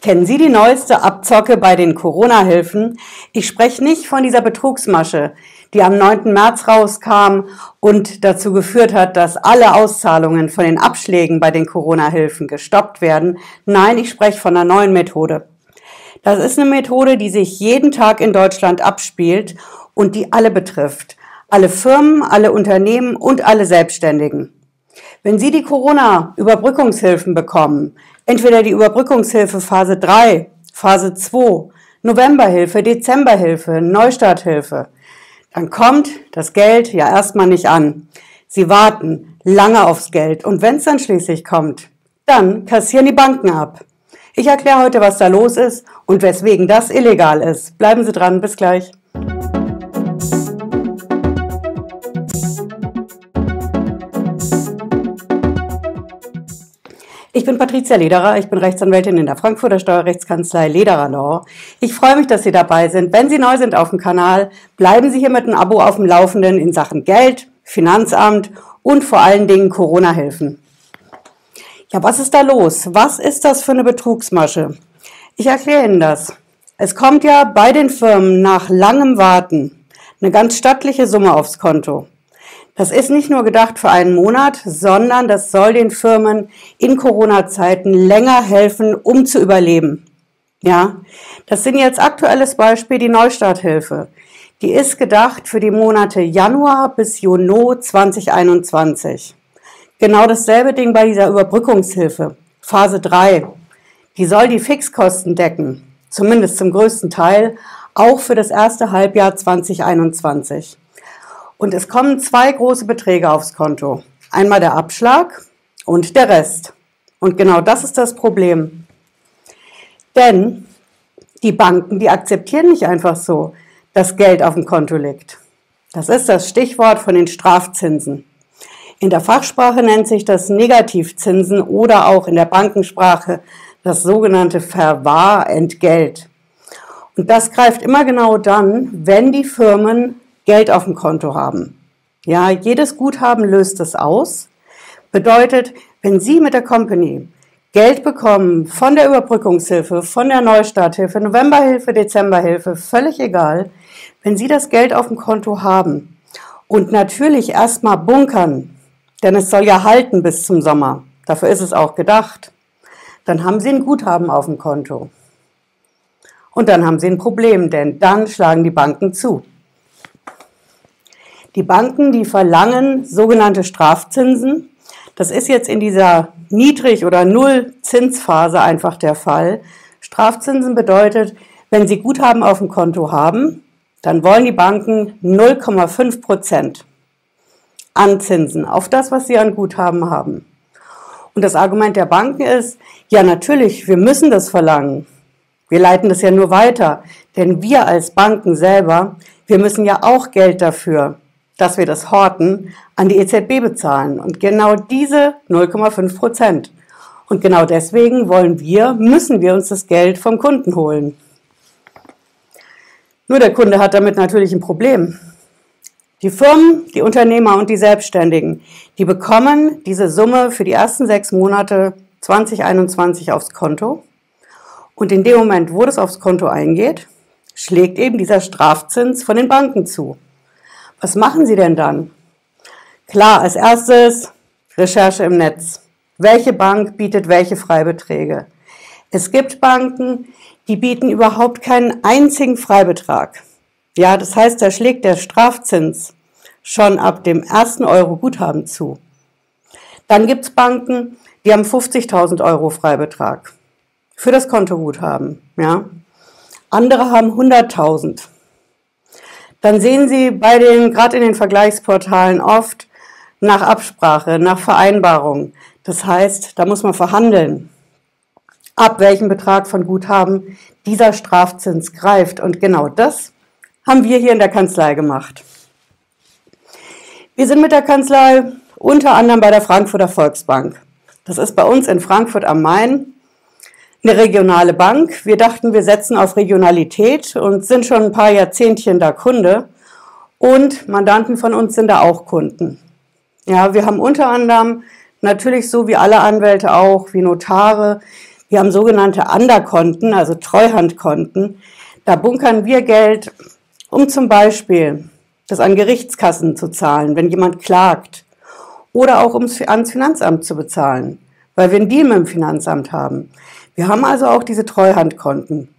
Kennen Sie die neueste Abzocke bei den Corona-Hilfen? Ich spreche nicht von dieser Betrugsmasche, die am 9. März rauskam und dazu geführt hat, dass alle Auszahlungen von den Abschlägen bei den Corona-Hilfen gestoppt werden. Nein, ich spreche von einer neuen Methode. Das ist eine Methode, die sich jeden Tag in Deutschland abspielt und die alle betrifft. Alle Firmen, alle Unternehmen und alle Selbstständigen. Wenn Sie die Corona-Überbrückungshilfen bekommen, entweder die Überbrückungshilfe Phase 3, Phase 2, Novemberhilfe, Dezemberhilfe, Neustarthilfe, dann kommt das Geld ja erstmal nicht an. Sie warten lange aufs Geld und wenn es dann schließlich kommt, dann kassieren die Banken ab. Ich erkläre heute, was da los ist und weswegen das illegal ist. Bleiben Sie dran, bis gleich. Ich bin Patricia Lederer, ich bin Rechtsanwältin in der Frankfurter Steuerrechtskanzlei Lederer Law. Ich freue mich, dass Sie dabei sind. Wenn Sie neu sind auf dem Kanal, bleiben Sie hier mit einem Abo auf dem Laufenden in Sachen Geld, Finanzamt und vor allen Dingen Corona-Hilfen. Ja, was ist da los? Was ist das für eine Betrugsmasche? Ich erkläre Ihnen das. Es kommt ja bei den Firmen nach langem Warten eine ganz stattliche Summe aufs Konto. Das ist nicht nur gedacht für einen Monat, sondern das soll den Firmen in Corona-Zeiten länger helfen, um zu überleben. Ja, das sind jetzt aktuelles Beispiel die Neustarthilfe. Die ist gedacht für die Monate Januar bis Juni 2021. Genau dasselbe Ding bei dieser Überbrückungshilfe. Phase 3. Die soll die Fixkosten decken. Zumindest zum größten Teil. Auch für das erste Halbjahr 2021. Und es kommen zwei große Beträge aufs Konto. Einmal der Abschlag und der Rest. Und genau das ist das Problem. Denn die Banken, die akzeptieren nicht einfach so, dass Geld auf dem Konto liegt. Das ist das Stichwort von den Strafzinsen. In der Fachsprache nennt sich das Negativzinsen oder auch in der Bankensprache das sogenannte Verwahrentgelt. Und das greift immer genau dann, wenn die Firmen Geld auf dem Konto haben. Ja, jedes Guthaben löst es aus. Bedeutet, wenn Sie mit der Company Geld bekommen von der Überbrückungshilfe, von der Neustarthilfe, Novemberhilfe, Dezemberhilfe, völlig egal, wenn Sie das Geld auf dem Konto haben und natürlich erstmal bunkern, denn es soll ja halten bis zum Sommer, dafür ist es auch gedacht, dann haben Sie ein Guthaben auf dem Konto. Und dann haben Sie ein Problem, denn dann schlagen die Banken zu. Die Banken, die verlangen sogenannte Strafzinsen. Das ist jetzt in dieser Niedrig- oder Nullzinsphase einfach der Fall. Strafzinsen bedeutet, wenn Sie Guthaben auf dem Konto haben, dann wollen die Banken 0,5 Prozent an Zinsen auf das, was sie an Guthaben haben. Und das Argument der Banken ist, ja natürlich, wir müssen das verlangen. Wir leiten das ja nur weiter, denn wir als Banken selber, wir müssen ja auch Geld dafür dass wir das Horten an die EZB bezahlen. Und genau diese 0,5 Prozent. Und genau deswegen wollen wir, müssen wir uns das Geld vom Kunden holen. Nur der Kunde hat damit natürlich ein Problem. Die Firmen, die Unternehmer und die Selbstständigen, die bekommen diese Summe für die ersten sechs Monate 2021 aufs Konto. Und in dem Moment, wo das aufs Konto eingeht, schlägt eben dieser Strafzins von den Banken zu. Was machen Sie denn dann? Klar, als erstes Recherche im Netz. Welche Bank bietet welche Freibeträge? Es gibt Banken, die bieten überhaupt keinen einzigen Freibetrag. Ja, das heißt, da schlägt der Strafzins schon ab dem ersten Euro Guthaben zu. Dann gibt's Banken, die haben 50.000 Euro Freibetrag für das Kontoguthaben. Ja. Andere haben 100.000 dann sehen Sie bei den, gerade in den Vergleichsportalen oft nach Absprache, nach Vereinbarung. Das heißt, da muss man verhandeln, ab welchem Betrag von Guthaben dieser Strafzins greift. Und genau das haben wir hier in der Kanzlei gemacht. Wir sind mit der Kanzlei unter anderem bei der Frankfurter Volksbank. Das ist bei uns in Frankfurt am Main eine regionale Bank. Wir dachten, wir setzen auf Regionalität und sind schon ein paar Jahrzehntchen da Kunde. Und Mandanten von uns sind da auch Kunden. Ja, wir haben unter anderem natürlich so wie alle Anwälte auch, wie Notare, Wir haben sogenannte Underkonten, also Treuhandkonten. Da bunkern wir Geld, um zum Beispiel das an Gerichtskassen zu zahlen, wenn jemand klagt. Oder auch um es ans Finanzamt zu bezahlen, weil wir einen Deal mit dem Finanzamt haben. Wir haben also auch diese Treuhandkonten.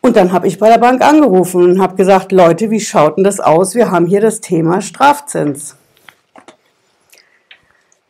Und dann habe ich bei der Bank angerufen und habe gesagt, Leute, wie schaut denn das aus? Wir haben hier das Thema Strafzins.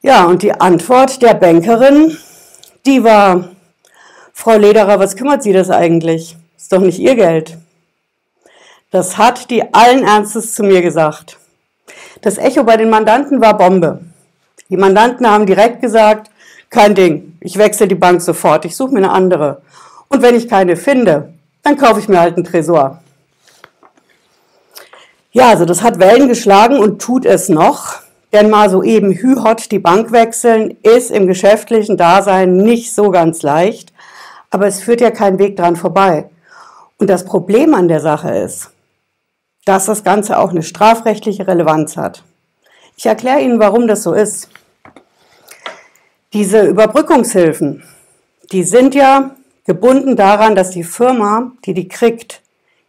Ja, und die Antwort der Bankerin, die war, Frau Lederer, was kümmert Sie das eigentlich? Ist doch nicht Ihr Geld. Das hat die allen Ernstes zu mir gesagt. Das Echo bei den Mandanten war Bombe. Die Mandanten haben direkt gesagt, kein Ding, ich wechsle die Bank sofort, ich suche mir eine andere. Und wenn ich keine finde, dann kaufe ich mir halt einen Tresor. Ja, also das hat Wellen geschlagen und tut es noch. Denn mal so eben hühot die Bank wechseln ist im geschäftlichen Dasein nicht so ganz leicht. Aber es führt ja kein Weg dran vorbei. Und das Problem an der Sache ist, dass das Ganze auch eine strafrechtliche Relevanz hat. Ich erkläre Ihnen, warum das so ist. Diese Überbrückungshilfen, die sind ja gebunden daran, dass die Firma, die die kriegt,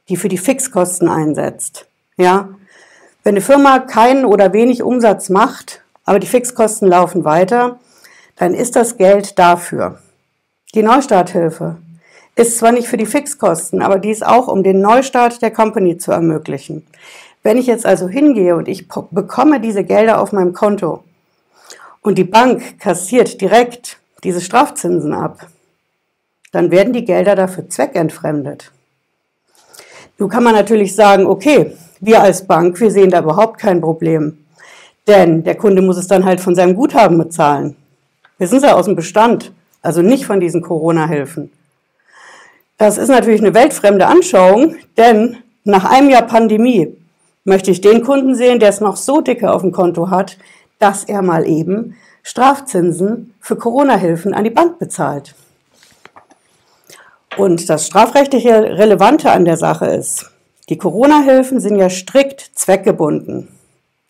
die für die Fixkosten einsetzt. Ja, wenn eine Firma keinen oder wenig Umsatz macht, aber die Fixkosten laufen weiter, dann ist das Geld dafür. Die Neustarthilfe ist zwar nicht für die Fixkosten, aber die ist auch, um den Neustart der Company zu ermöglichen. Wenn ich jetzt also hingehe und ich bekomme diese Gelder auf meinem Konto und die Bank kassiert direkt diese Strafzinsen ab, dann werden die Gelder dafür zweckentfremdet. Nun kann man natürlich sagen, okay, wir als Bank, wir sehen da überhaupt kein Problem. Denn der Kunde muss es dann halt von seinem Guthaben bezahlen. Wir sind ja aus dem Bestand, also nicht von diesen Corona-Hilfen. Das ist natürlich eine weltfremde Anschauung, denn nach einem Jahr Pandemie möchte ich den Kunden sehen, der es noch so dicke auf dem Konto hat, dass er mal eben Strafzinsen für Corona-Hilfen an die Bank bezahlt. Und das strafrechtliche Relevante an der Sache ist, die Corona-Hilfen sind ja strikt zweckgebunden.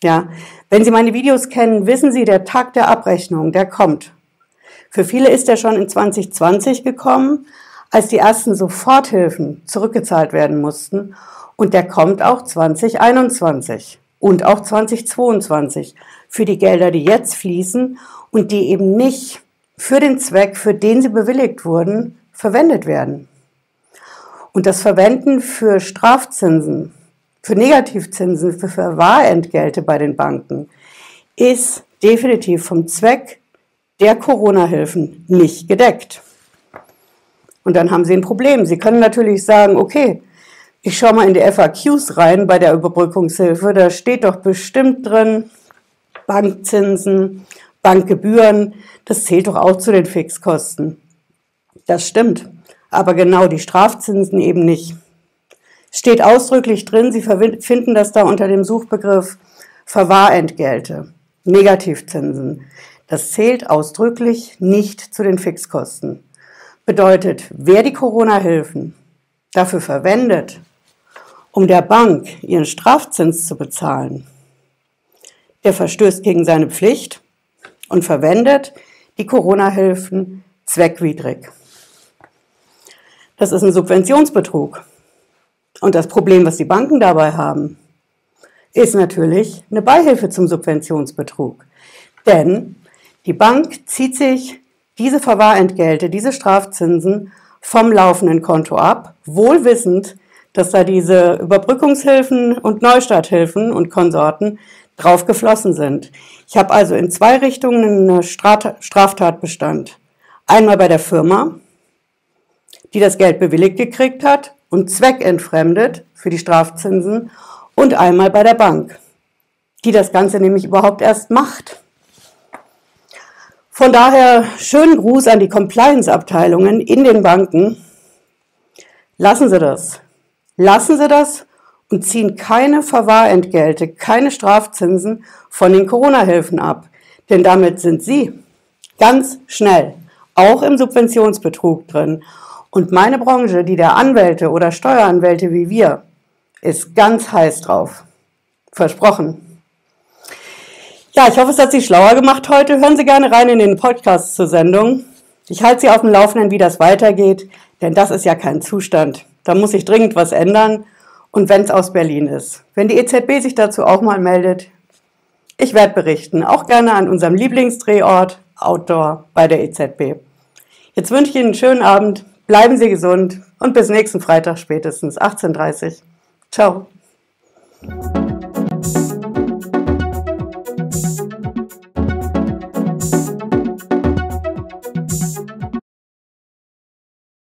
Ja, wenn Sie meine Videos kennen, wissen Sie, der Tag der Abrechnung, der kommt. Für viele ist er schon in 2020 gekommen, als die ersten Soforthilfen zurückgezahlt werden mussten. Und der kommt auch 2021 und auch 2022 für die Gelder, die jetzt fließen und die eben nicht für den Zweck, für den sie bewilligt wurden, verwendet werden. Und das Verwenden für Strafzinsen, für Negativzinsen, für Verwahrentgelte bei den Banken ist definitiv vom Zweck der Corona-Hilfen nicht gedeckt. Und dann haben Sie ein Problem. Sie können natürlich sagen, okay, ich schaue mal in die FAQs rein bei der Überbrückungshilfe. Da steht doch bestimmt drin, Bankzinsen, Bankgebühren, das zählt doch auch zu den Fixkosten. Das stimmt aber genau die Strafzinsen eben nicht. Steht ausdrücklich drin, Sie finden das da unter dem Suchbegriff Verwahrentgelte, Negativzinsen. Das zählt ausdrücklich nicht zu den Fixkosten. Bedeutet, wer die Corona-Hilfen dafür verwendet, um der Bank ihren Strafzins zu bezahlen, der verstößt gegen seine Pflicht und verwendet die Corona-Hilfen zweckwidrig. Das ist ein Subventionsbetrug. Und das Problem, was die Banken dabei haben, ist natürlich eine Beihilfe zum Subventionsbetrug. Denn die Bank zieht sich diese Verwahrentgelte, diese Strafzinsen vom laufenden Konto ab, wohlwissend, dass da diese Überbrückungshilfen und Neustarthilfen und Konsorten drauf geflossen sind. Ich habe also in zwei Richtungen einen Straftatbestand. Einmal bei der Firma, die das Geld bewilligt gekriegt hat und zweckentfremdet für die Strafzinsen und einmal bei der Bank, die das Ganze nämlich überhaupt erst macht. Von daher schönen Gruß an die Compliance-Abteilungen in den Banken. Lassen Sie das. Lassen Sie das und ziehen keine Verwahrentgelte, keine Strafzinsen von den Corona-Hilfen ab. Denn damit sind Sie ganz schnell auch im Subventionsbetrug drin. Und meine Branche, die der Anwälte oder Steueranwälte wie wir, ist ganz heiß drauf. Versprochen. Ja, ich hoffe, es hat Sie schlauer gemacht heute. Hören Sie gerne rein in den Podcast zur Sendung. Ich halte Sie auf dem Laufenden, wie das weitergeht, denn das ist ja kein Zustand. Da muss sich dringend was ändern und wenn es aus Berlin ist. Wenn die EZB sich dazu auch mal meldet, ich werde berichten, auch gerne an unserem Lieblingsdrehort Outdoor bei der EZB. Jetzt wünsche ich Ihnen einen schönen Abend, bleiben Sie gesund und bis nächsten Freitag spätestens 18.30 Uhr. Ciao.